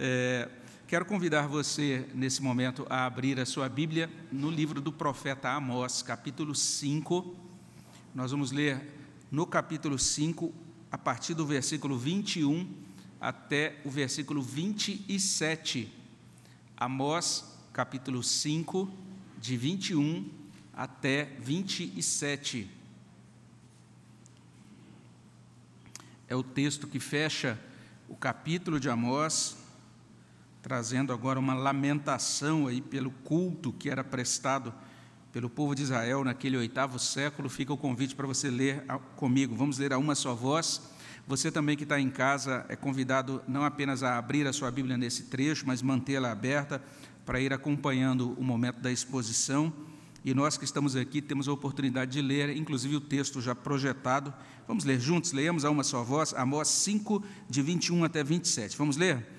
É, quero convidar você, nesse momento, a abrir a sua Bíblia no livro do profeta Amós, capítulo 5. Nós vamos ler no capítulo 5, a partir do versículo 21 até o versículo 27. Amós, capítulo 5, de 21 até 27. É o texto que fecha o capítulo de Amós, trazendo agora uma lamentação aí pelo culto que era prestado pelo povo de Israel naquele oitavo século. Fica o convite para você ler comigo. Vamos ler a uma só voz. Você também que está em casa é convidado não apenas a abrir a sua Bíblia nesse trecho, mas mantê-la aberta para ir acompanhando o momento da exposição. E nós que estamos aqui temos a oportunidade de ler, inclusive o texto já projetado. Vamos ler juntos? Leemos a uma só voz, Amós 5, de 21 até 27. Vamos ler?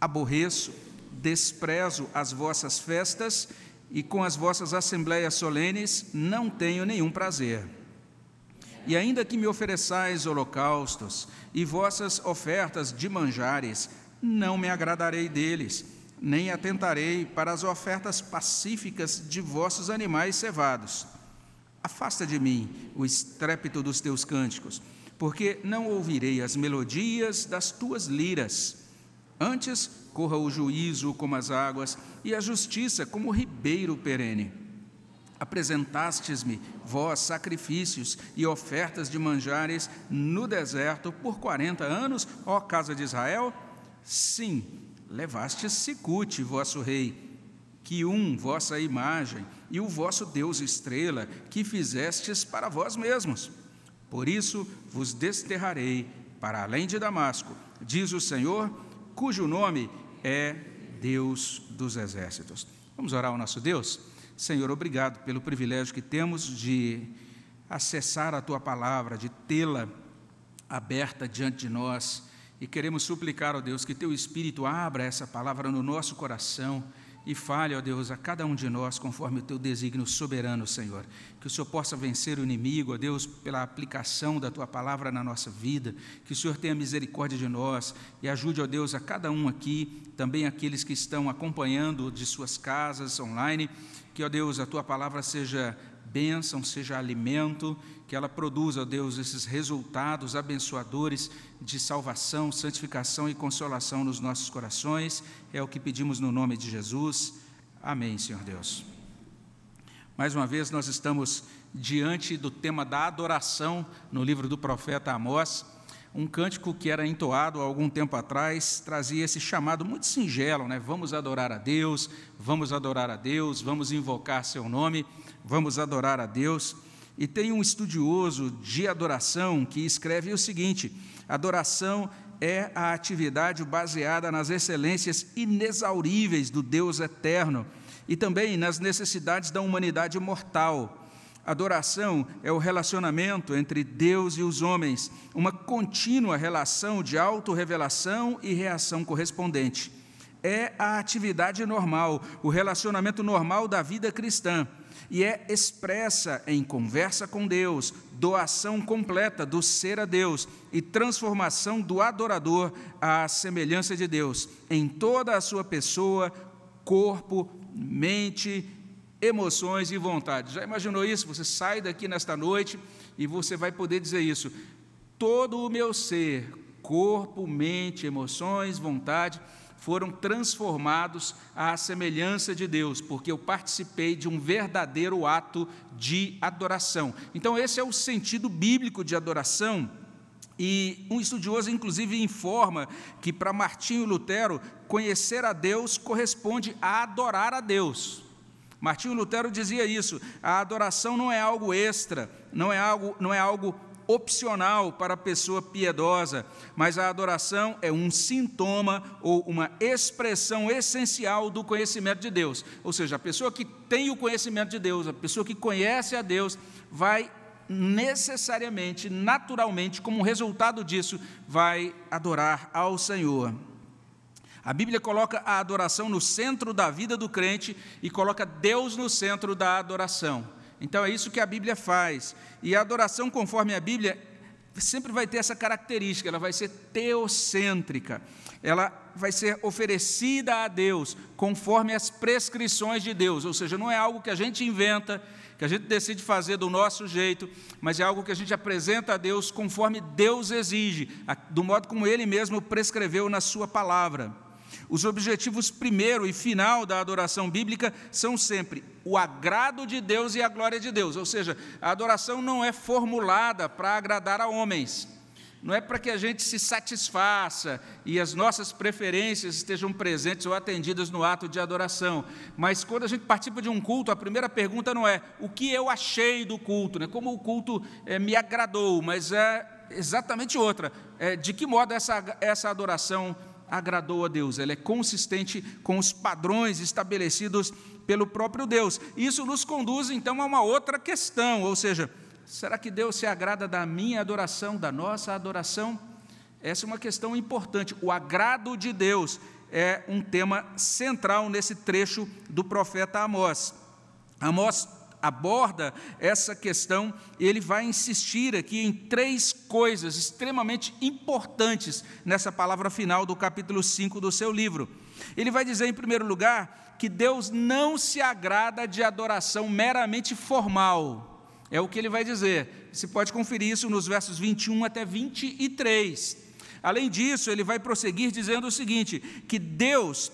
Aborreço, desprezo as vossas festas e com as vossas assembleias solenes não tenho nenhum prazer. E ainda que me ofereçais holocaustos e vossas ofertas de manjares, não me agradarei deles nem atentarei para as ofertas pacíficas de vossos animais cevados. Afasta de mim o estrépito dos teus cânticos, porque não ouvirei as melodias das tuas liras. Antes corra o juízo como as águas e a justiça como o ribeiro perene. Apresentastes-me, vós, sacrifícios e ofertas de manjares no deserto por quarenta anos, ó casa de Israel? Sim, levastes Sicute, vosso rei, que um, vossa imagem, e o vosso Deus estrela, que fizestes para vós mesmos. Por isso vos desterrarei para além de Damasco, diz o Senhor, cujo nome é Deus dos exércitos. Vamos orar ao nosso Deus? Senhor, obrigado pelo privilégio que temos de acessar a tua palavra, de tê-la aberta diante de nós e queremos suplicar, ó Deus, que teu Espírito abra essa palavra no nosso coração e fale, ó Deus, a cada um de nós conforme o teu desígnio soberano, Senhor. Que o Senhor possa vencer o inimigo, ó Deus, pela aplicação da tua palavra na nossa vida. Que o Senhor tenha misericórdia de nós e ajude, ó Deus, a cada um aqui, também aqueles que estão acompanhando de suas casas online. Que, ó Deus, a tua palavra seja bênção, seja alimento, que ela produza, ó Deus, esses resultados abençoadores de salvação, santificação e consolação nos nossos corações. É o que pedimos no nome de Jesus. Amém, Senhor Deus. Mais uma vez, nós estamos diante do tema da adoração no livro do profeta Amós. Um cântico que era entoado há algum tempo atrás trazia esse chamado muito singelo, né? Vamos adorar a Deus, vamos adorar a Deus, vamos invocar seu nome, vamos adorar a Deus. E tem um estudioso de adoração que escreve o seguinte: adoração é a atividade baseada nas excelências inexauríveis do Deus eterno e também nas necessidades da humanidade mortal. Adoração é o relacionamento entre Deus e os homens, uma contínua relação de autorrevelação e reação correspondente. É a atividade normal, o relacionamento normal da vida cristã e é expressa em conversa com Deus, doação completa do ser a Deus e transformação do adorador à semelhança de Deus em toda a sua pessoa, corpo, mente, emoções e vontade. Já imaginou isso? Você sai daqui nesta noite e você vai poder dizer isso. Todo o meu ser, corpo, mente, emoções, vontade, foram transformados à semelhança de Deus, porque eu participei de um verdadeiro ato de adoração. Então, esse é o sentido bíblico de adoração. E um estudioso, inclusive, informa que para Martinho Lutero, conhecer a Deus corresponde a adorar a Deus. Martinho Lutero dizia isso: a adoração não é algo extra, não é algo, não é algo opcional para a pessoa piedosa, mas a adoração é um sintoma ou uma expressão essencial do conhecimento de Deus. Ou seja, a pessoa que tem o conhecimento de Deus, a pessoa que conhece a Deus, vai necessariamente, naturalmente, como resultado disso, vai adorar ao Senhor. A Bíblia coloca a adoração no centro da vida do crente e coloca Deus no centro da adoração. Então é isso que a Bíblia faz. E a adoração, conforme a Bíblia, sempre vai ter essa característica, ela vai ser teocêntrica. Ela vai ser oferecida a Deus conforme as prescrições de Deus, ou seja, não é algo que a gente inventa, que a gente decide fazer do nosso jeito, mas é algo que a gente apresenta a Deus conforme Deus exige, do modo como Ele mesmo prescreveu na Sua palavra. Os objetivos primeiro e final da adoração bíblica são sempre o agrado de Deus e a glória de Deus, ou seja, a adoração não é formulada para agradar a homens, não é para que a gente se satisfaça e as nossas preferências estejam presentes ou atendidas no ato de adoração. Mas quando a gente participa de um culto, a primeira pergunta não é o que eu achei do culto, né? como o culto é, me agradou, mas é exatamente outra. É, de que modo essa, essa adoração agradou a Deus? Ela é consistente com os padrões estabelecidos pelo próprio Deus. Isso nos conduz então a uma outra questão, ou seja, Será que Deus se agrada da minha adoração, da nossa adoração? Essa é uma questão importante. O agrado de Deus é um tema central nesse trecho do profeta Amós. Amós aborda essa questão ele vai insistir aqui em três coisas extremamente importantes nessa palavra final do capítulo 5 do seu livro. Ele vai dizer, em primeiro lugar, que Deus não se agrada de adoração meramente formal. É o que ele vai dizer. Você pode conferir isso nos versos 21 até 23. Além disso, ele vai prosseguir dizendo o seguinte: que Deus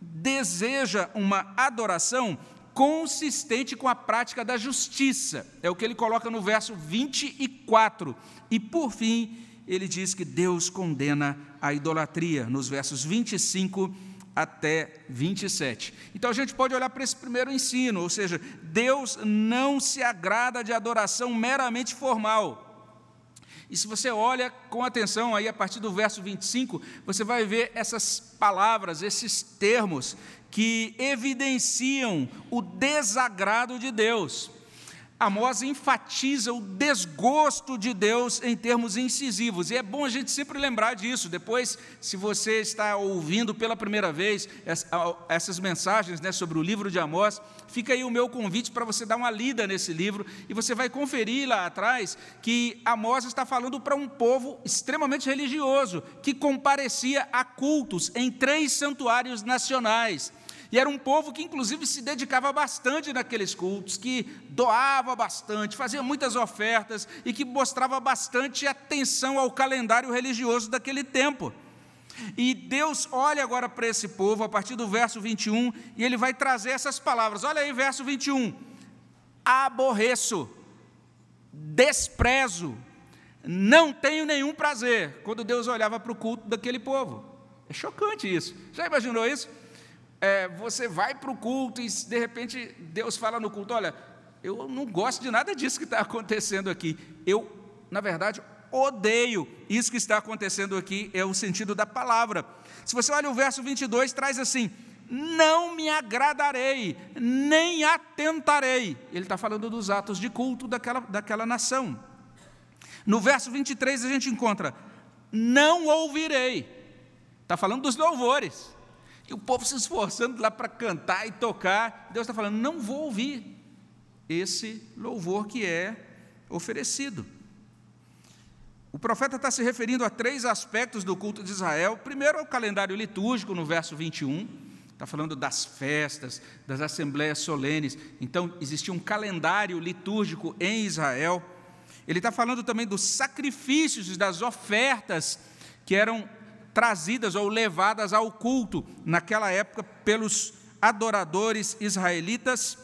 deseja uma adoração consistente com a prática da justiça. É o que ele coloca no verso 24. E por fim, ele diz que Deus condena a idolatria, nos versos 25 e até 27. Então a gente pode olhar para esse primeiro ensino, ou seja, Deus não se agrada de adoração meramente formal. E se você olha com atenção aí a partir do verso 25, você vai ver essas palavras, esses termos que evidenciam o desagrado de Deus. Amós enfatiza o desgosto de Deus em termos incisivos, e é bom a gente sempre lembrar disso. Depois, se você está ouvindo pela primeira vez essas mensagens né, sobre o livro de Amós, fica aí o meu convite para você dar uma lida nesse livro, e você vai conferir lá atrás que Amós está falando para um povo extremamente religioso, que comparecia a cultos em três santuários nacionais e era um povo que, inclusive, se dedicava bastante naqueles cultos, que doava bastante, fazia muitas ofertas e que mostrava bastante atenção ao calendário religioso daquele tempo. E Deus olha agora para esse povo, a partir do verso 21, e ele vai trazer essas palavras. Olha aí, verso 21. Aborreço, desprezo, não tenho nenhum prazer. Quando Deus olhava para o culto daquele povo. É chocante isso. Já imaginou isso? É, você vai para o culto e de repente Deus fala no culto: olha, eu não gosto de nada disso que está acontecendo aqui. Eu, na verdade, odeio isso que está acontecendo aqui, é o sentido da palavra. Se você olha o verso 22, traz assim: não me agradarei, nem atentarei. Ele está falando dos atos de culto daquela, daquela nação. No verso 23 a gente encontra: não ouvirei. Está falando dos louvores. E o povo se esforçando lá para cantar e tocar. Deus está falando: não vou ouvir esse louvor que é oferecido. O profeta está se referindo a três aspectos do culto de Israel. Primeiro, ao calendário litúrgico, no verso 21. Está falando das festas, das assembleias solenes. Então, existia um calendário litúrgico em Israel. Ele está falando também dos sacrifícios, das ofertas que eram trazidas ou levadas ao culto naquela época pelos adoradores israelitas.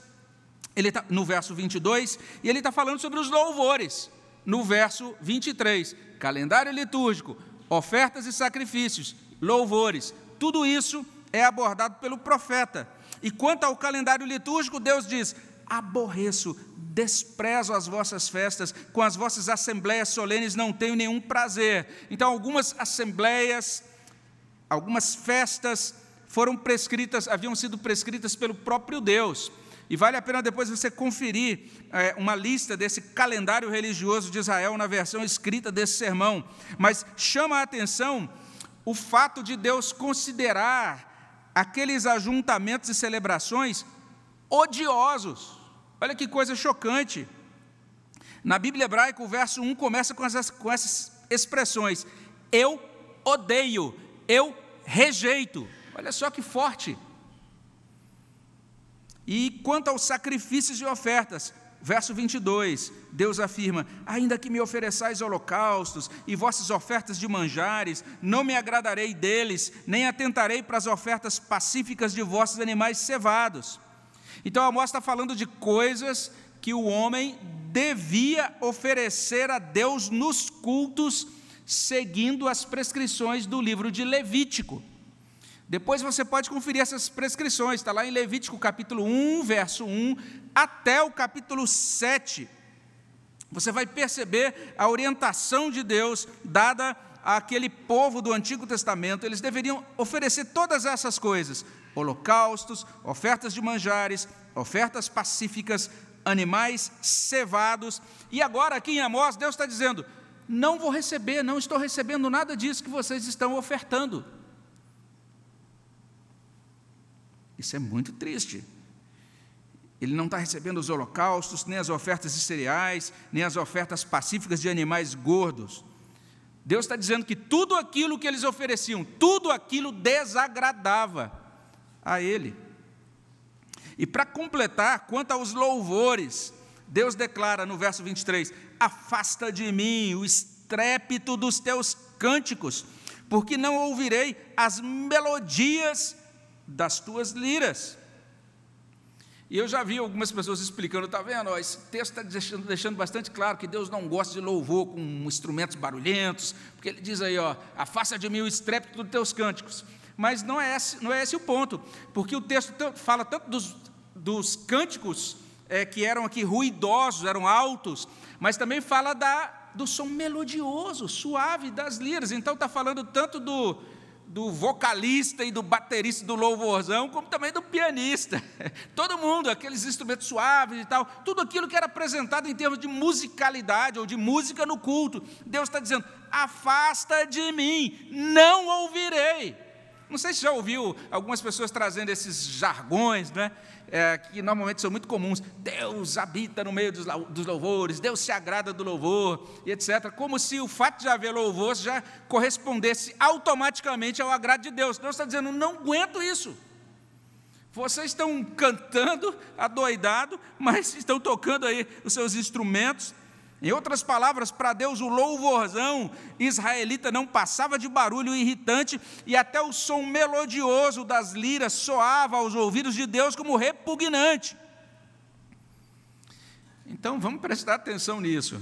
Ele está no verso 22 e ele está falando sobre os louvores no verso 23. Calendário litúrgico, ofertas e sacrifícios, louvores, tudo isso é abordado pelo profeta. E quanto ao calendário litúrgico, Deus diz: aborreço, desprezo as vossas festas, com as vossas assembleias solenes não tenho nenhum prazer. Então, algumas assembleias, algumas festas foram prescritas, haviam sido prescritas pelo próprio Deus. E vale a pena depois você conferir é, uma lista desse calendário religioso de Israel na versão escrita desse sermão. Mas chama a atenção o fato de Deus considerar aqueles ajuntamentos e celebrações odiosos. Olha que coisa chocante. Na Bíblia hebraica, o verso 1 começa com essas, com essas expressões: Eu odeio, eu rejeito. Olha só que forte. E quanto aos sacrifícios e ofertas, verso 22, Deus afirma: Ainda que me ofereçais holocaustos e vossas ofertas de manjares, não me agradarei deles, nem atentarei para as ofertas pacíficas de vossos animais cevados. Então Amós está falando de coisas que o homem devia oferecer a Deus nos cultos, seguindo as prescrições do livro de Levítico. Depois você pode conferir essas prescrições, está lá em Levítico capítulo 1, verso 1, até o capítulo 7. Você vai perceber a orientação de Deus dada àquele povo do Antigo Testamento. Eles deveriam oferecer todas essas coisas: holocaustos, ofertas de manjares, ofertas pacíficas, animais cevados. E agora, aqui em Amós, Deus está dizendo: não vou receber, não estou recebendo nada disso que vocês estão ofertando. Isso é muito triste. Ele não está recebendo os holocaustos, nem as ofertas de cereais, nem as ofertas pacíficas de animais gordos. Deus está dizendo que tudo aquilo que eles ofereciam, tudo aquilo desagradava a Ele. E para completar, quanto aos louvores, Deus declara no verso 23: Afasta de mim o estrépito dos teus cânticos, porque não ouvirei as melodias das tuas liras. E eu já vi algumas pessoas explicando, está vendo? Esse texto está deixando, deixando, bastante claro que Deus não gosta de louvor com instrumentos barulhentos, porque ele diz aí, ó, afasta de mim o estrépito dos teus cânticos. Mas não é esse, não é esse o ponto, porque o texto fala tanto dos, dos cânticos é, que eram aqui ruidosos, eram altos, mas também fala da, do som melodioso, suave das liras. Então está falando tanto do, do vocalista e do baterista do louvorzão, como também do pianista. Todo mundo, aqueles instrumentos suaves e tal, tudo aquilo que era apresentado em termos de musicalidade ou de música no culto. Deus está dizendo: afasta de mim, não ouvirei. Não sei se já ouviu algumas pessoas trazendo esses jargões, né? é, que normalmente são muito comuns. Deus habita no meio dos, louvores, Deus se agrada do louvor, etc. Como se o fato de haver louvor já correspondesse automaticamente ao agrado de Deus. Deus está dizendo: não aguento isso. Vocês estão cantando adoidado, mas estão tocando aí os seus instrumentos, em outras palavras, para Deus o louvorzão israelita não passava de barulho irritante e até o som melodioso das liras soava aos ouvidos de Deus como repugnante. Então vamos prestar atenção nisso.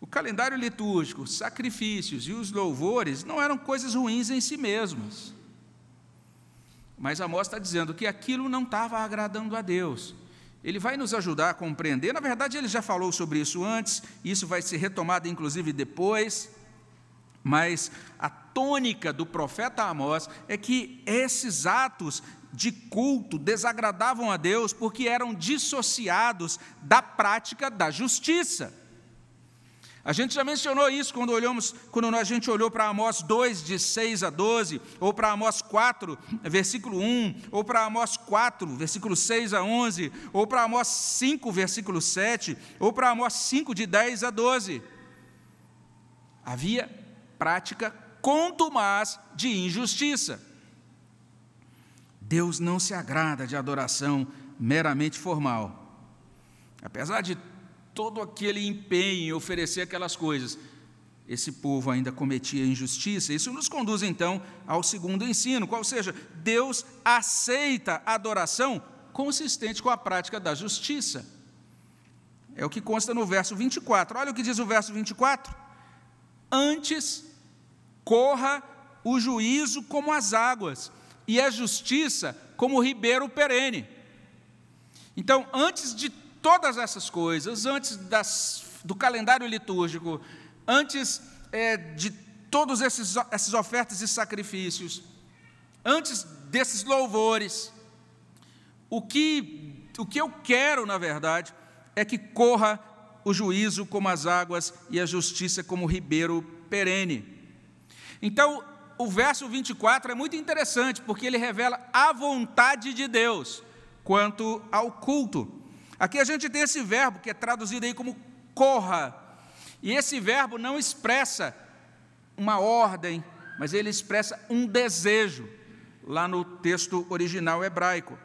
O calendário litúrgico, os sacrifícios e os louvores não eram coisas ruins em si mesmas. Mas Amós está dizendo que aquilo não estava agradando a Deus. Ele vai nos ajudar a compreender. Na verdade, ele já falou sobre isso antes, isso vai ser retomado inclusive depois. Mas a tônica do profeta Amós é que esses atos de culto desagradavam a Deus porque eram dissociados da prática da justiça. A gente já mencionou isso quando olhamos, quando a gente olhou para Amós 2, de 6 a 12, ou para Amós 4, versículo 1, ou para Amós 4, versículo 6 a 11, ou para Amós 5, versículo 7, ou para Amós 5, de 10 a 12. Havia prática contumaz de injustiça. Deus não se agrada de adoração meramente formal. Apesar de todo aquele empenho em oferecer aquelas coisas, esse povo ainda cometia injustiça. Isso nos conduz então ao segundo ensino, qual seja, Deus aceita a adoração consistente com a prática da justiça. É o que consta no verso 24. Olha o que diz o verso 24. Antes corra o juízo como as águas, e a justiça como o ribeiro perene. Então, antes de todas essas coisas, antes das, do calendário litúrgico, antes é, de todas essas ofertas e sacrifícios, antes desses louvores, o que, o que eu quero, na verdade, é que corra o juízo como as águas e a justiça como o ribeiro perene. Então, o verso 24 é muito interessante, porque ele revela a vontade de Deus quanto ao culto. Aqui a gente tem esse verbo que é traduzido aí como corra. E esse verbo não expressa uma ordem, mas ele expressa um desejo, lá no texto original hebraico.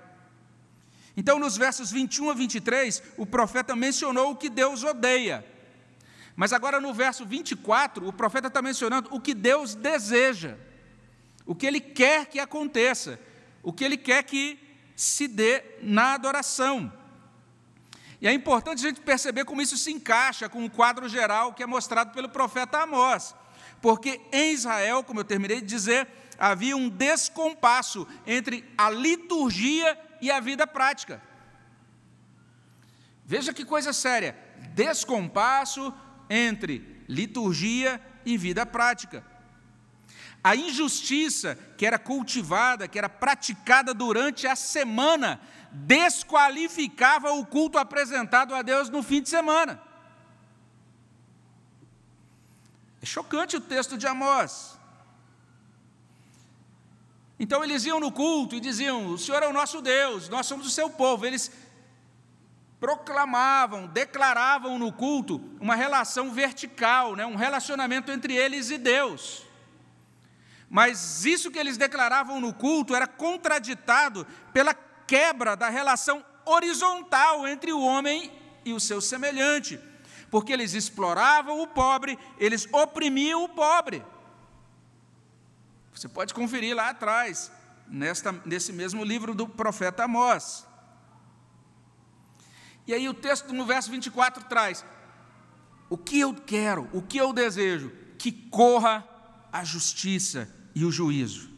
Então, nos versos 21 a 23, o profeta mencionou o que Deus odeia. Mas agora no verso 24, o profeta está mencionando o que Deus deseja, o que ele quer que aconteça, o que ele quer que se dê na adoração. E é importante a gente perceber como isso se encaixa com o quadro geral que é mostrado pelo profeta Amós. Porque em Israel, como eu terminei de dizer, havia um descompasso entre a liturgia e a vida prática. Veja que coisa séria: descompasso entre liturgia e vida prática. A injustiça que era cultivada, que era praticada durante a semana, desqualificava o culto apresentado a Deus no fim de semana. É chocante o texto de Amós. Então eles iam no culto e diziam: O Senhor é o nosso Deus, nós somos o seu povo. Eles proclamavam, declaravam no culto uma relação vertical, né, um relacionamento entre eles e Deus. Mas isso que eles declaravam no culto era contraditado pela quebra da relação horizontal entre o homem e o seu semelhante, porque eles exploravam o pobre, eles oprimiam o pobre. Você pode conferir lá atrás, nesta, nesse mesmo livro do profeta Amós. E aí o texto no verso 24 traz: O que eu quero, o que eu desejo? Que corra a justiça e o juízo.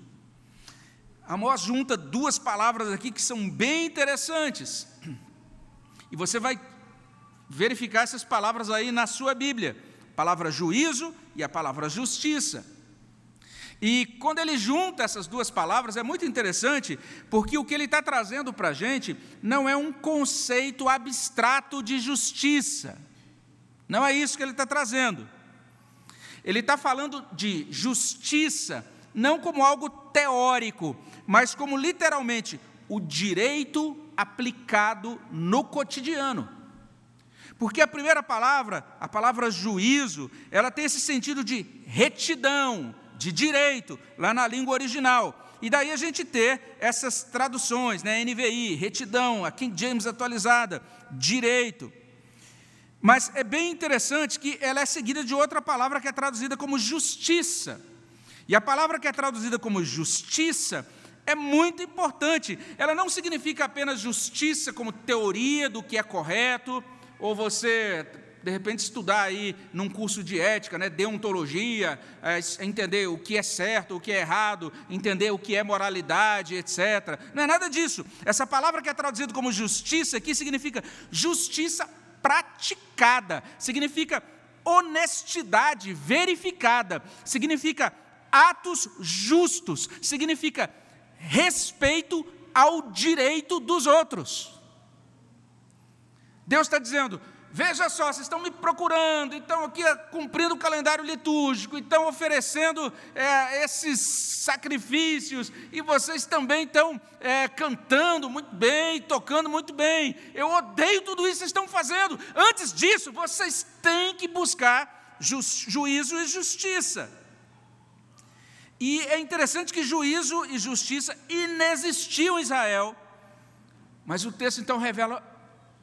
Amós junta duas palavras aqui que são bem interessantes. E você vai verificar essas palavras aí na sua Bíblia: a palavra juízo e a palavra justiça. E quando ele junta essas duas palavras, é muito interessante, porque o que ele está trazendo para a gente não é um conceito abstrato de justiça. Não é isso que ele está trazendo. Ele está falando de justiça não como algo teórico, mas como literalmente o direito aplicado no cotidiano. Porque a primeira palavra, a palavra juízo, ela tem esse sentido de retidão, de direito, lá na língua original. E daí a gente ter essas traduções, né, NVI, retidão, a King James atualizada, direito. Mas é bem interessante que ela é seguida de outra palavra que é traduzida como justiça. E a palavra que é traduzida como justiça é muito importante. Ela não significa apenas justiça como teoria do que é correto, ou você de repente estudar aí num curso de ética, né, deontologia, é, entender o que é certo, o que é errado, entender o que é moralidade, etc. Não é nada disso. Essa palavra que é traduzida como justiça aqui significa justiça praticada, significa honestidade verificada, significa atos justos, significa respeito ao direito dos outros. Deus está dizendo: veja só, vocês estão me procurando, estão aqui cumprindo o calendário litúrgico, estão oferecendo é, esses sacrifícios, e vocês também estão é, cantando muito bem, tocando muito bem. Eu odeio tudo isso que vocês estão fazendo. Antes disso, vocês têm que buscar ju juízo e justiça. E é interessante que juízo e justiça inexistiam em Israel, mas o texto então revela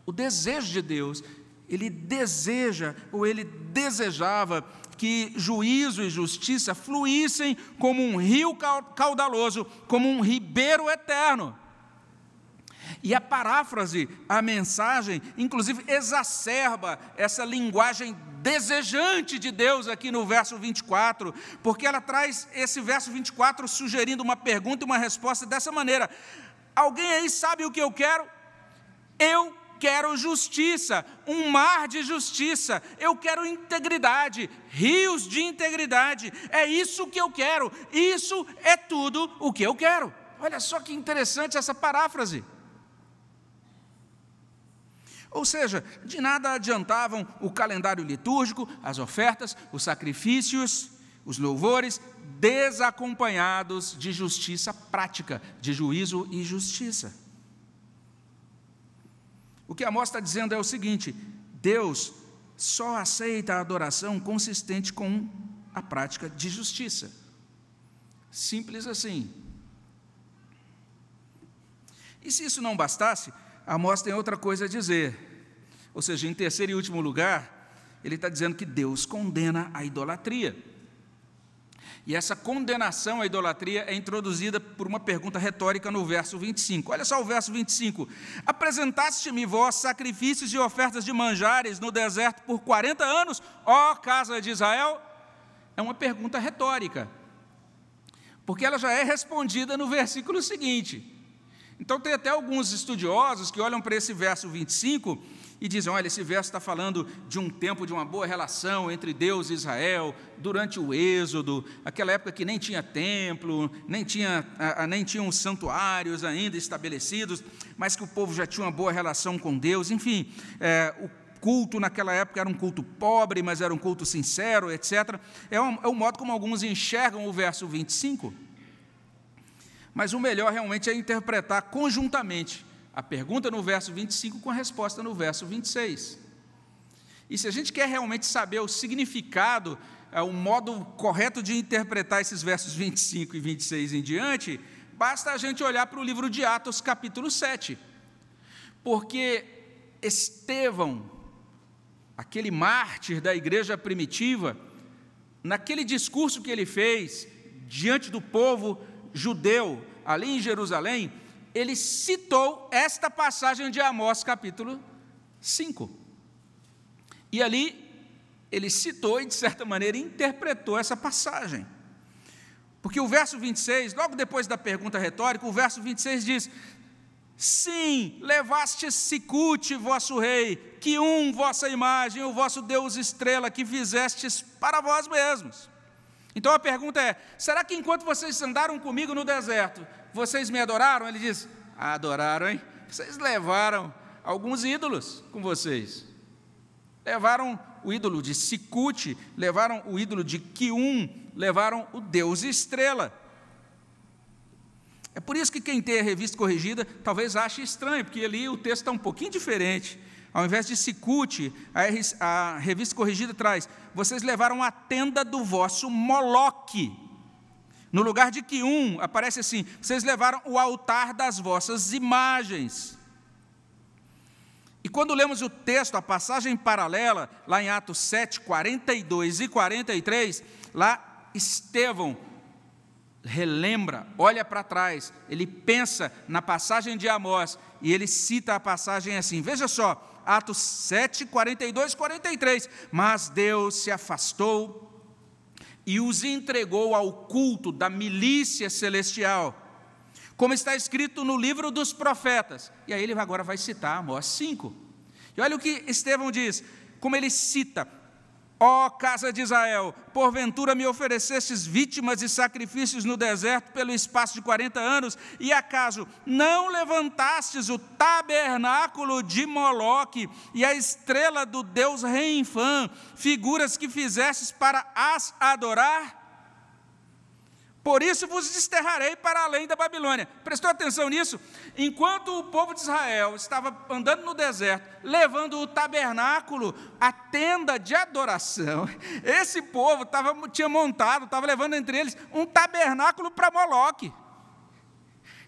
o desejo de Deus. Ele deseja, ou ele desejava, que juízo e justiça fluíssem como um rio caudaloso, como um ribeiro eterno. E a paráfrase, a mensagem, inclusive exacerba essa linguagem desejante de Deus aqui no verso 24, porque ela traz esse verso 24 sugerindo uma pergunta e uma resposta dessa maneira: Alguém aí sabe o que eu quero? Eu quero justiça, um mar de justiça, eu quero integridade, rios de integridade, é isso que eu quero, isso é tudo o que eu quero. Olha só que interessante essa paráfrase. Ou seja, de nada adiantavam o calendário litúrgico, as ofertas, os sacrifícios, os louvores, desacompanhados de justiça prática, de juízo e justiça. O que Amós está dizendo é o seguinte: Deus só aceita a adoração consistente com a prática de justiça. Simples assim. E se isso não bastasse, Amós tem outra coisa a dizer. Ou seja, em terceiro e último lugar, ele está dizendo que Deus condena a idolatria. E essa condenação à idolatria é introduzida por uma pergunta retórica no verso 25. Olha só o verso 25: Apresentaste-me vós sacrifícios e ofertas de manjares no deserto por 40 anos, ó casa de Israel? É uma pergunta retórica, porque ela já é respondida no versículo seguinte. Então, tem até alguns estudiosos que olham para esse verso 25 e dizem: olha, esse verso está falando de um tempo de uma boa relação entre Deus e Israel, durante o Êxodo, aquela época que nem tinha templo, nem tinha, nem tinham santuários ainda estabelecidos, mas que o povo já tinha uma boa relação com Deus, enfim, é, o culto naquela época era um culto pobre, mas era um culto sincero, etc. É, um, é o modo como alguns enxergam o verso 25. Mas o melhor realmente é interpretar conjuntamente a pergunta no verso 25 com a resposta no verso 26. E se a gente quer realmente saber o significado, é, o modo correto de interpretar esses versos 25 e 26 em diante, basta a gente olhar para o livro de Atos, capítulo 7. Porque Estevão, aquele mártir da igreja primitiva, naquele discurso que ele fez diante do povo judeu ali em Jerusalém, ele citou esta passagem de Amós, capítulo 5. E ali, ele citou e, de certa maneira, interpretou essa passagem. Porque o verso 26, logo depois da pergunta retórica, o verso 26 diz: Sim, levaste Sicute, vosso rei, que um vossa imagem, o vosso Deus estrela, que fizestes para vós mesmos. Então a pergunta é: será que enquanto vocês andaram comigo no deserto, vocês me adoraram? Ele diz: Adoraram, hein? Vocês levaram alguns ídolos com vocês. Levaram o ídolo de Sicute, levaram o ídolo de Kium, levaram o Deus Estrela. É por isso que quem tem a revista corrigida talvez ache estranho, porque ali o texto está um pouquinho diferente. Ao invés de Sicute, a revista corrigida traz: vocês levaram a tenda do vosso Moloque. No lugar de que um, aparece assim: vocês levaram o altar das vossas imagens. E quando lemos o texto, a passagem paralela, lá em Atos 7, 42 e 43, lá Estevão relembra, olha para trás, ele pensa na passagem de Amós e ele cita a passagem assim: veja só, Atos 7, 42 e 43. Mas Deus se afastou e os entregou ao culto da milícia celestial, como está escrito no livro dos profetas. E aí ele agora vai citar Amós 5. E olha o que Estevão diz, como ele cita Ó oh, casa de Israel, porventura me oferecestes vítimas e sacrifícios no deserto pelo espaço de 40 anos, e acaso não levantastes o tabernáculo de Moloque e a estrela do Deus Reinfã, figuras que fizestes para as adorar? Por isso vos desterrarei para além da Babilônia. Prestou atenção nisso? Enquanto o povo de Israel estava andando no deserto, levando o tabernáculo, a tenda de adoração, esse povo tava, tinha montado, estava levando entre eles um tabernáculo para Moloque.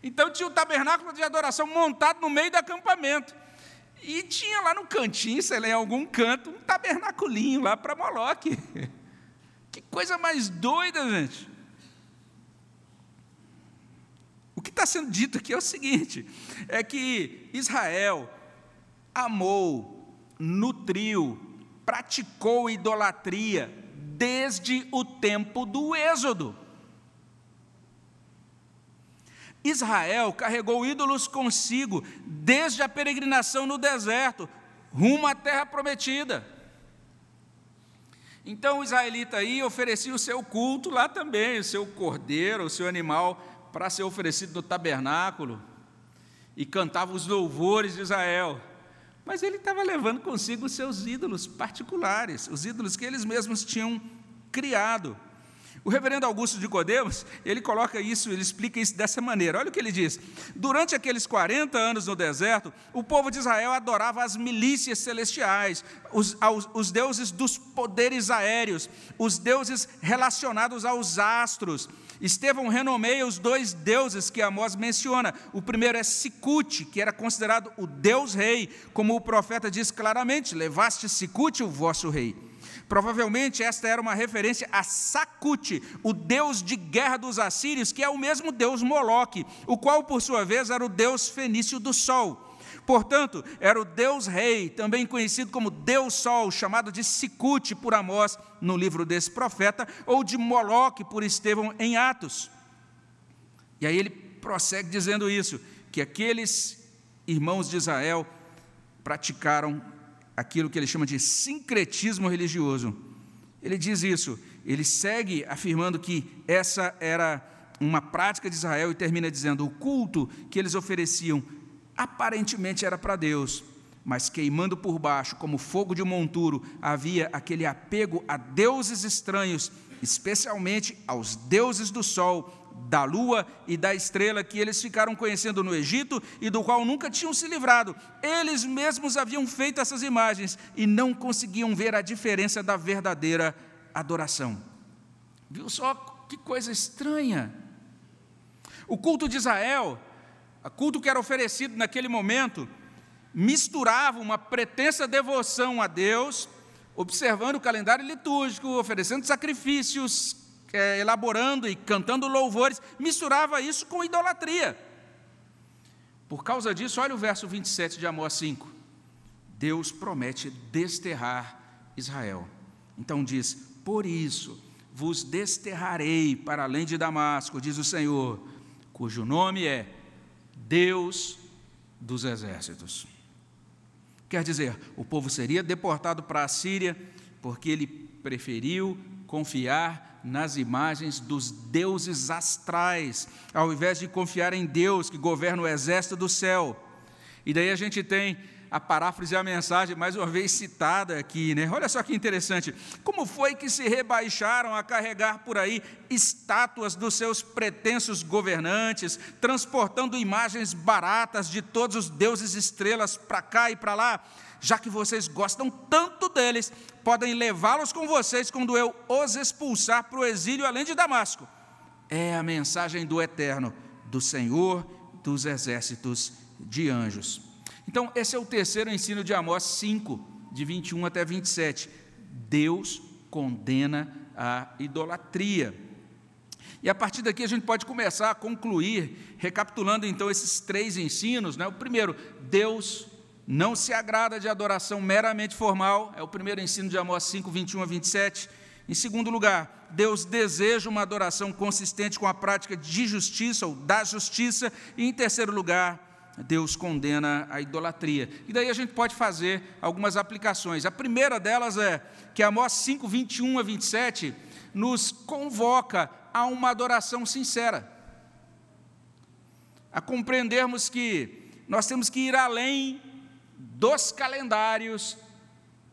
Então tinha o tabernáculo de adoração montado no meio do acampamento. E tinha lá no cantinho, sei lá, em algum canto, um tabernaculinho lá para Moloque. Que coisa mais doida, gente. O que está sendo dito aqui é o seguinte: é que Israel amou, nutriu, praticou idolatria desde o tempo do Êxodo. Israel carregou ídolos consigo desde a peregrinação no deserto, rumo à terra prometida. Então o israelita aí oferecia o seu culto lá também, o seu cordeiro, o seu animal para ser oferecido no tabernáculo e cantava os louvores de Israel. Mas ele estava levando consigo os seus ídolos particulares, os ídolos que eles mesmos tinham criado. O reverendo Augusto de Codemos, ele coloca isso, ele explica isso dessa maneira. Olha o que ele diz. Durante aqueles 40 anos no deserto, o povo de Israel adorava as milícias celestiais, os, aos, os deuses dos poderes aéreos, os deuses relacionados aos astros. Estevão renomeia os dois deuses que Amós menciona. O primeiro é Sicute, que era considerado o deus rei, como o profeta diz claramente: levaste Sicute, o vosso rei. Provavelmente esta era uma referência a Sakute, o deus de guerra dos assírios, que é o mesmo deus Moloque, o qual, por sua vez, era o deus fenício do sol. Portanto, era o Deus Rei, também conhecido como Deus Sol, chamado de Sicute por Amós no livro desse profeta, ou de Moloque por Estevão em Atos. E aí ele prossegue dizendo isso: que aqueles irmãos de Israel praticaram aquilo que ele chama de sincretismo religioso. Ele diz isso, ele segue afirmando que essa era uma prática de Israel e termina dizendo: o culto que eles ofereciam aparentemente era para Deus, mas queimando por baixo, como fogo de um monturo, havia aquele apego a deuses estranhos, especialmente aos deuses do sol, da lua e da estrela que eles ficaram conhecendo no Egito e do qual nunca tinham se livrado. Eles mesmos haviam feito essas imagens e não conseguiam ver a diferença da verdadeira adoração. Viu só que coisa estranha? O culto de Israel, o culto que era oferecido naquele momento, misturava uma pretensa devoção a Deus, observando o calendário litúrgico, oferecendo sacrifícios, é, elaborando e cantando louvores, misturava isso com idolatria. Por causa disso, olha o verso 27 de Amós 5. Deus promete desterrar Israel. Então diz: Por isso vos desterrarei para além de Damasco, diz o Senhor, cujo nome é Deus dos exércitos. Quer dizer, o povo seria deportado para a Síria porque ele preferiu confiar nas imagens dos deuses astrais, ao invés de confiar em Deus que governa o exército do céu. E daí a gente tem a paráfrase e a mensagem mais uma vez citada aqui, né? Olha só que interessante. Como foi que se rebaixaram a carregar por aí estátuas dos seus pretensos governantes, transportando imagens baratas de todos os deuses estrelas para cá e para lá? já que vocês gostam tanto deles, podem levá-los com vocês quando eu os expulsar para o exílio além de Damasco. É a mensagem do Eterno, do Senhor dos exércitos de anjos. Então, esse é o terceiro ensino de Amós 5, de 21 até 27. Deus condena a idolatria. E a partir daqui a gente pode começar a concluir, recapitulando então esses três ensinos. Né? O primeiro, Deus não se agrada de adoração meramente formal, é o primeiro ensino de Amós 5, 21 a 27. Em segundo lugar, Deus deseja uma adoração consistente com a prática de justiça ou da justiça. E em terceiro lugar, Deus condena a idolatria. E daí a gente pode fazer algumas aplicações. A primeira delas é que Amós 5, 21 a 27 nos convoca a uma adoração sincera. A compreendermos que nós temos que ir além dos calendários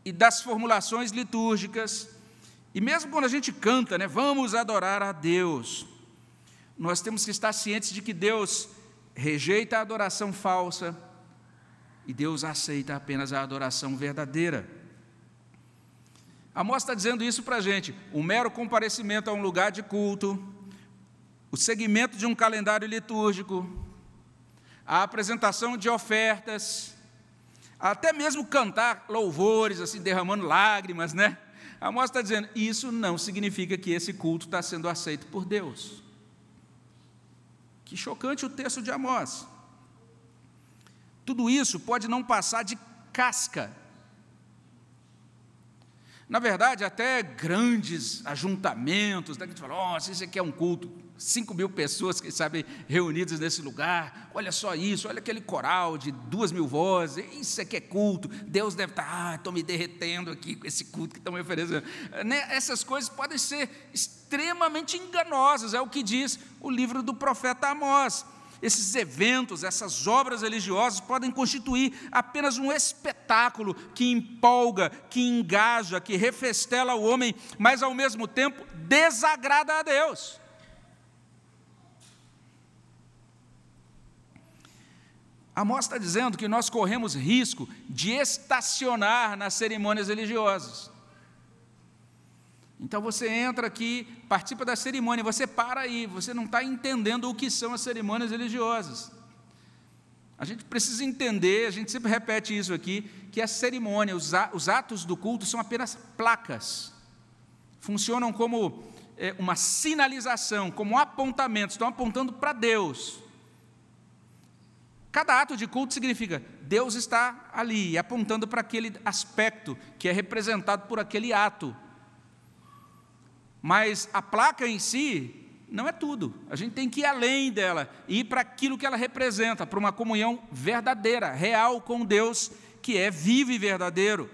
e das formulações litúrgicas. E mesmo quando a gente canta, né, vamos adorar a Deus, nós temos que estar cientes de que Deus rejeita a adoração falsa e Deus aceita apenas a adoração verdadeira. Amós está dizendo isso para a gente: o mero comparecimento a um lugar de culto, o seguimento de um calendário litúrgico, a apresentação de ofertas, até mesmo cantar louvores, assim, derramando lágrimas, né? Amós está dizendo, isso não significa que esse culto está sendo aceito por Deus. Que chocante o texto de Amós. Tudo isso pode não passar de casca na verdade, até grandes ajuntamentos, né, que a gente fala, nossa, isso aqui é um culto, 5 mil pessoas, quem sabe, reunidas nesse lugar, olha só isso, olha aquele coral de duas mil vozes, isso aqui é culto, Deus deve estar, ah, estou me derretendo aqui com esse culto que estão me oferecendo. Né, essas coisas podem ser extremamente enganosas, é o que diz o livro do profeta Amós. Esses eventos, essas obras religiosas podem constituir apenas um espetáculo que empolga, que engaja, que refestela o homem, mas ao mesmo tempo desagrada a Deus. Amós está dizendo que nós corremos risco de estacionar nas cerimônias religiosas. Então você entra aqui, participa da cerimônia, você para aí, você não está entendendo o que são as cerimônias religiosas. A gente precisa entender, a gente sempre repete isso aqui, que a cerimônia, os atos do culto são apenas placas. Funcionam como é, uma sinalização, como apontamentos, estão apontando para Deus. Cada ato de culto significa Deus está ali, apontando para aquele aspecto que é representado por aquele ato. Mas a placa em si não é tudo. A gente tem que ir além dela ir para aquilo que ela representa, para uma comunhão verdadeira, real com Deus, que é vivo e verdadeiro.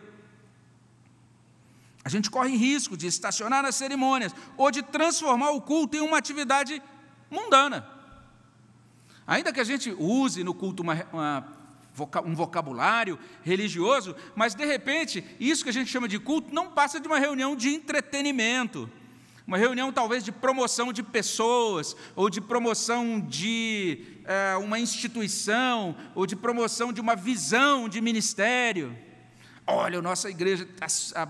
A gente corre risco de estacionar nas cerimônias ou de transformar o culto em uma atividade mundana. Ainda que a gente use no culto uma, uma, um vocabulário religioso, mas de repente, isso que a gente chama de culto não passa de uma reunião de entretenimento uma reunião talvez de promoção de pessoas, ou de promoção de é, uma instituição, ou de promoção de uma visão de ministério. Olha, a nossa igreja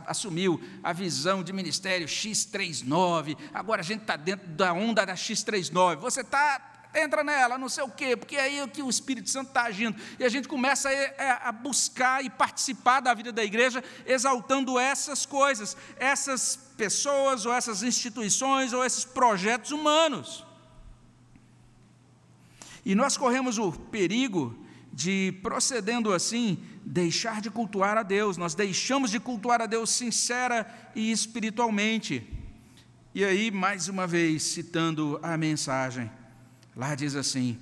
assumiu a visão de ministério X39, agora a gente está dentro da onda da X39. Você está entra nela, não sei o quê, porque é aí que o Espírito Santo está agindo. E a gente começa a, a, buscar e participar da vida da igreja, exaltando essas coisas, essas pessoas, ou essas instituições, ou esses projetos humanos. E nós corremos o perigo de, procedendo assim, deixar de cultuar a Deus, nós deixamos de cultuar a Deus sincera e espiritualmente. E aí, mais uma vez, citando a mensagem, Lá diz assim: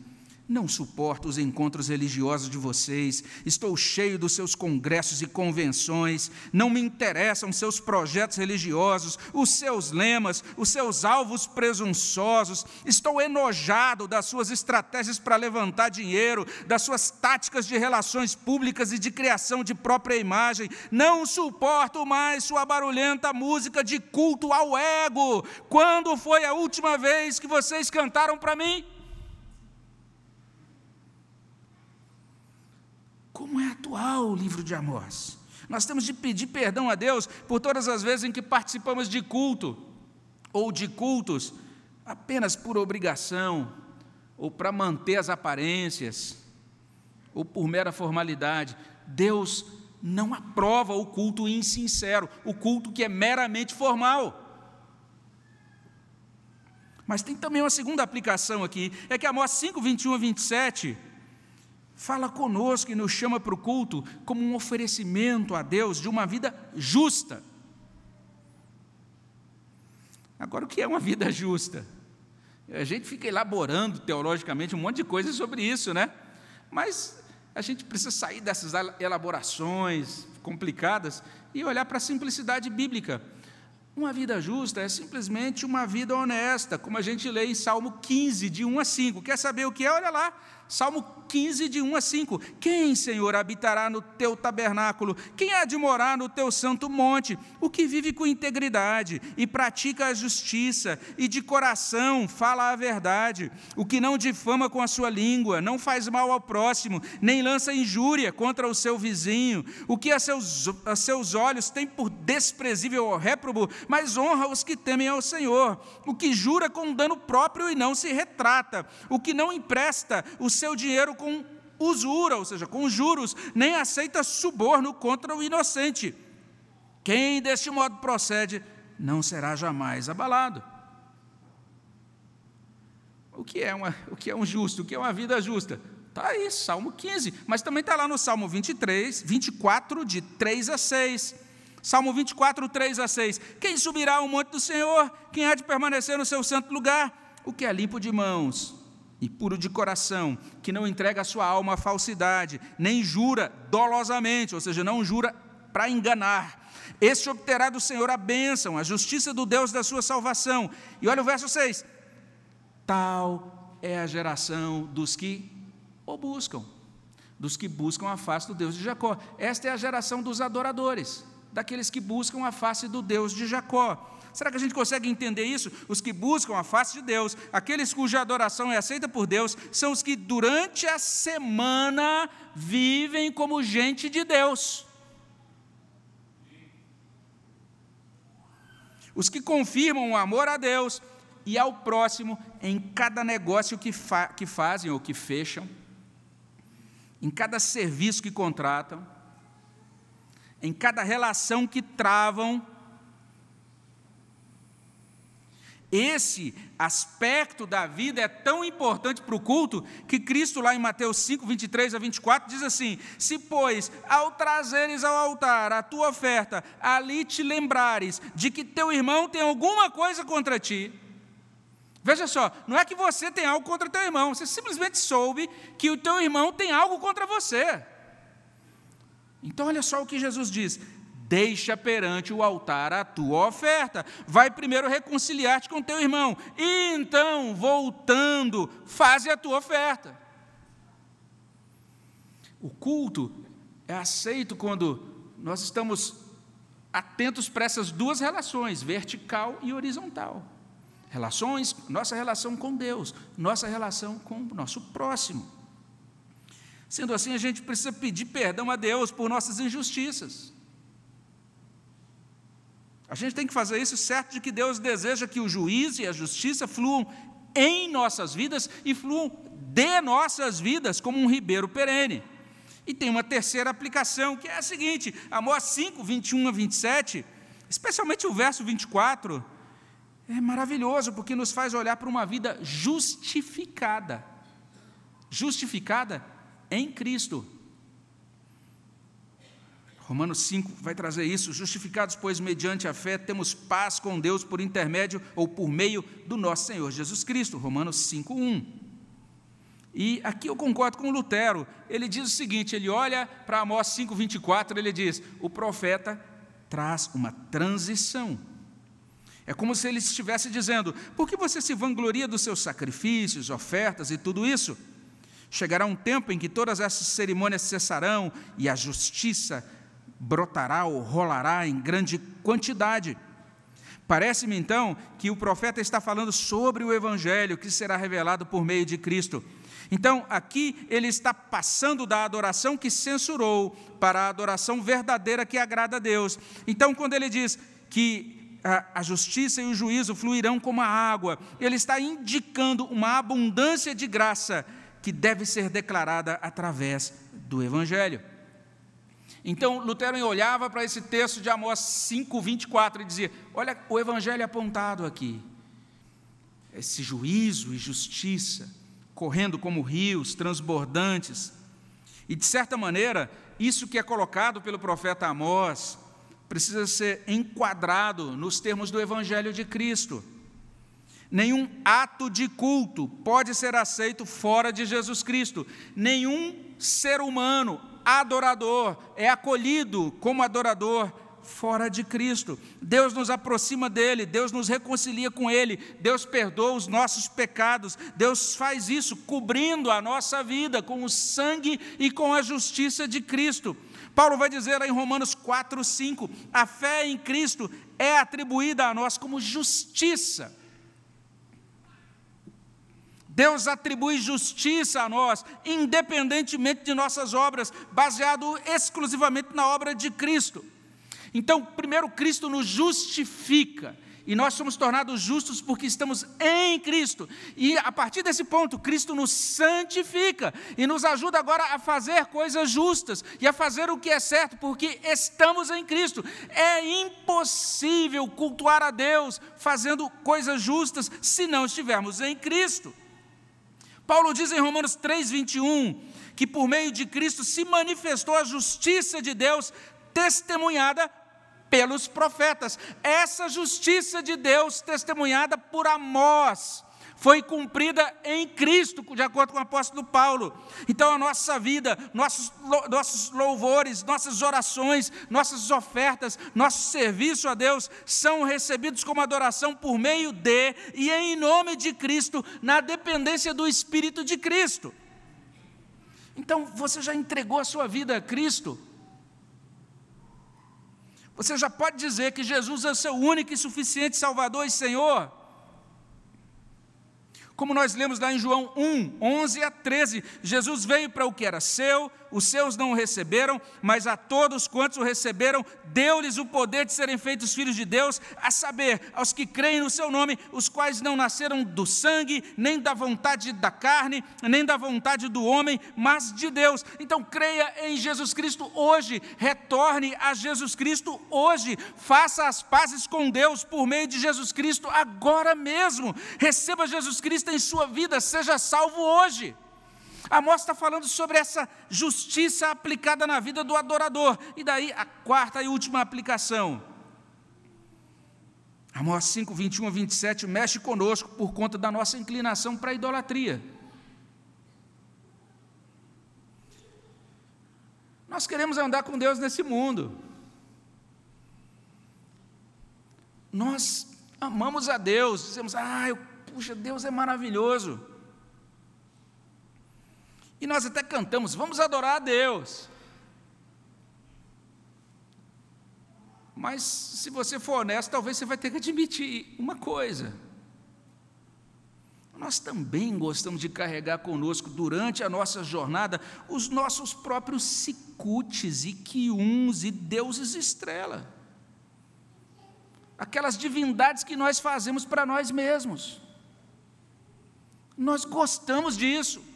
não suporto os encontros religiosos de vocês, estou cheio dos seus congressos e convenções, não me interessam seus projetos religiosos, os seus lemas, os seus alvos presunçosos, estou enojado das suas estratégias para levantar dinheiro, das suas táticas de relações públicas e de criação de própria imagem, não suporto mais sua barulhenta música de culto ao ego. Quando foi a última vez que vocês cantaram para mim? Como é atual o livro de Amós. Nós temos de pedir perdão a Deus por todas as vezes em que participamos de culto ou de cultos apenas por obrigação ou para manter as aparências ou por mera formalidade. Deus não aprova o culto insincero, o culto que é meramente formal. Mas tem também uma segunda aplicação aqui, é que Amós 5, 21 a 27 fala conosco e nos chama para o culto como um oferecimento a Deus de uma vida justa. Agora, o que é uma vida justa? A gente fica elaborando teologicamente um monte de coisas sobre isso, né? Mas a gente precisa sair dessas elaborações complicadas e olhar para a simplicidade bíblica. Uma vida justa é simplesmente uma vida honesta, como a gente lê em Salmo 15, de 1 a 5. Quer saber o que é? Olha lá, Salmo 15, de 1 a 5. Quem, Senhor, habitará no teu tabernáculo? Quem há de morar no teu santo monte? O que vive com integridade e pratica a justiça, e de coração fala a verdade. O que não difama com a sua língua, não faz mal ao próximo, nem lança injúria contra o seu vizinho. O que a seus, a seus olhos tem por desprezível ou réprobo, mas honra os que temem ao Senhor. O que jura com dano próprio e não se retrata. O que não empresta o seu dinheiro com usura, ou seja, com juros, nem aceita suborno contra o inocente. Quem deste modo procede não será jamais abalado. O que é, uma, o que é um justo? O que é uma vida justa? Está aí, Salmo 15, mas também está lá no Salmo 23, 24, de 3 a 6. Salmo 24, 3 a 6. Quem subirá ao monte do Senhor? Quem há de permanecer no seu santo lugar? O que é limpo de mãos e puro de coração, que não entrega a sua alma à falsidade, nem jura dolosamente, ou seja, não jura para enganar. Este obterá do Senhor a bênção, a justiça do Deus da sua salvação. E olha o verso 6: Tal é a geração dos que o buscam, dos que buscam a face do Deus de Jacó. Esta é a geração dos adoradores, daqueles que buscam a face do Deus de Jacó. Será que a gente consegue entender isso? Os que buscam a face de Deus, aqueles cuja adoração é aceita por Deus, são os que durante a semana vivem como gente de Deus. Os que confirmam o amor a Deus e ao próximo em cada negócio que, fa que fazem ou que fecham, em cada serviço que contratam, em cada relação que travam, Esse aspecto da vida é tão importante para o culto que Cristo, lá em Mateus 5, 23 a 24, diz assim: Se, pois, ao trazeres ao altar a tua oferta, ali te lembrares de que teu irmão tem alguma coisa contra ti. Veja só, não é que você tem algo contra teu irmão, você simplesmente soube que o teu irmão tem algo contra você. Então, olha só o que Jesus diz: deixa perante o altar a tua oferta. Vai primeiro reconciliar-te com teu irmão, e então, voltando, faze a tua oferta. O culto é aceito quando nós estamos atentos para essas duas relações, vertical e horizontal. Relações, nossa relação com Deus, nossa relação com o nosso próximo. Sendo assim, a gente precisa pedir perdão a Deus por nossas injustiças. A gente tem que fazer isso certo de que Deus deseja que o juízo e a justiça fluam em nossas vidas e fluam de nossas vidas como um ribeiro perene. E tem uma terceira aplicação, que é a seguinte: Amós 5, 21 a 27, especialmente o verso 24, é maravilhoso, porque nos faz olhar para uma vida justificada. Justificada em Cristo. Romanos 5 vai trazer isso. Justificados, pois, mediante a fé, temos paz com Deus por intermédio ou por meio do nosso Senhor Jesus Cristo. Romanos 5, 1. E aqui eu concordo com Lutero. Ele diz o seguinte: ele olha para Amós 5, 24, ele diz: o profeta traz uma transição. É como se ele estivesse dizendo: por que você se vangloria dos seus sacrifícios, ofertas e tudo isso? Chegará um tempo em que todas essas cerimônias cessarão e a justiça brotará ou rolará em grande quantidade. Parece-me então que o profeta está falando sobre o evangelho que será revelado por meio de Cristo. Então, aqui ele está passando da adoração que censurou para a adoração verdadeira que agrada a Deus. Então, quando ele diz que a, justiça e o juízo fluirão como a água, ele está indicando uma abundância de graça que deve ser declarada através do evangelho. Então, Lutero olhava para esse texto de Amós 5, 24 e dizia: Olha o evangelho apontado aqui. Esse juízo e justiça correndo como rios transbordantes. E, de certa maneira, isso que é colocado pelo profeta Amós precisa ser enquadrado nos termos do evangelho de Cristo. Nenhum ato de culto pode ser aceito fora de Jesus Cristo. Nenhum ser humano adorador, é acolhido como adorador fora de Cristo. Deus nos aproxima dele, Deus nos reconcilia com ele, Deus perdoa os nossos pecados, Deus faz isso cobrindo a nossa vida com o sangue e com a justiça de Cristo. Paulo vai dizer em Romanos 4, 5: a fé em Cristo é atribuída a nós como justiça. Deus atribui justiça a nós, independentemente de nossas obras, baseado exclusivamente na obra de Cristo. Então, primeiro, Cristo nos justifica, e nós somos tornados justos porque estamos em Cristo. E a partir desse ponto, Cristo nos santifica e nos ajuda agora a fazer coisas justas e a fazer o que é certo, porque estamos em Cristo. É impossível cultuar a Deus fazendo coisas justas se não estivermos em Cristo. Paulo diz em Romanos 3:21 que por meio de Cristo se manifestou a justiça de Deus testemunhada pelos profetas. Essa justiça de Deus testemunhada por Amós foi cumprida em Cristo, de acordo com o apóstolo Paulo. Então a nossa vida, nossos, nossos louvores, nossas orações, nossas ofertas, nosso serviço a Deus são recebidos como adoração por meio de e em nome de Cristo, na dependência do Espírito de Cristo. Então você já entregou a sua vida a Cristo? Você já pode dizer que Jesus é o seu único e suficiente Salvador e Senhor? Como nós lemos lá em João 1, 11 a 13, Jesus veio para o que era seu, os seus não o receberam, mas a todos quantos o receberam, deu-lhes o poder de serem feitos filhos de Deus, a saber, aos que creem no seu nome, os quais não nasceram do sangue, nem da vontade da carne, nem da vontade do homem, mas de Deus. Então creia em Jesus Cristo hoje, retorne a Jesus Cristo hoje, faça as pazes com Deus por meio de Jesus Cristo agora mesmo. Receba Jesus Cristo em sua vida, seja salvo hoje. Amós está falando sobre essa justiça aplicada na vida do adorador. E daí a quarta e última aplicação. Amós 5, 21 a 27 mexe conosco por conta da nossa inclinação para a idolatria. Nós queremos andar com Deus nesse mundo. Nós amamos a Deus, dizemos, ah, eu, puxa, Deus é maravilhoso. E nós até cantamos, vamos adorar a Deus. Mas se você for honesto, talvez você vai ter que admitir uma coisa. Nós também gostamos de carregar conosco durante a nossa jornada os nossos próprios cicutes e quiuns e deuses estrela. Aquelas divindades que nós fazemos para nós mesmos. Nós gostamos disso.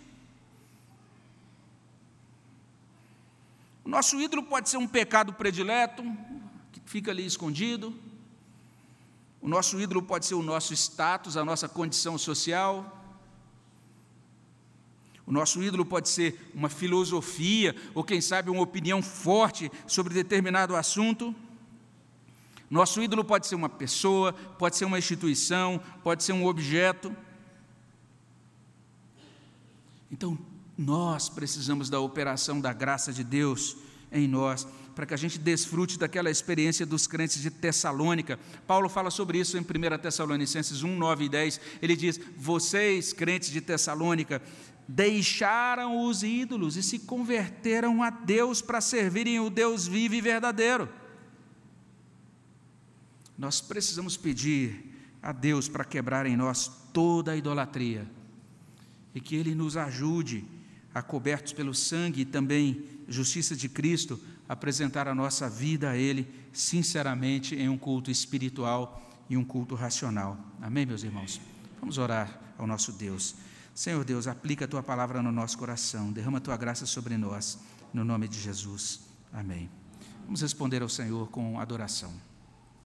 Nosso ídolo pode ser um pecado predileto, que fica ali escondido. O nosso ídolo pode ser o nosso status, a nossa condição social. O nosso ídolo pode ser uma filosofia, ou quem sabe uma opinião forte sobre determinado assunto. Nosso ídolo pode ser uma pessoa, pode ser uma instituição, pode ser um objeto. Então, nós precisamos da operação da graça de Deus em nós, para que a gente desfrute daquela experiência dos crentes de Tessalônica. Paulo fala sobre isso em 1 Tessalonicenses 1, 9 e 10. Ele diz: Vocês, crentes de Tessalônica, deixaram os ídolos e se converteram a Deus para servirem o Deus vivo e verdadeiro. Nós precisamos pedir a Deus para quebrar em nós toda a idolatria e que Ele nos ajude a cobertos pelo sangue e também justiça de Cristo, apresentar a nossa vida a Ele sinceramente em um culto espiritual e um culto racional. Amém, meus irmãos? Vamos orar ao nosso Deus. Senhor Deus, aplica a tua palavra no nosso coração, derrama a tua graça sobre nós, no nome de Jesus. Amém. Vamos responder ao Senhor com adoração.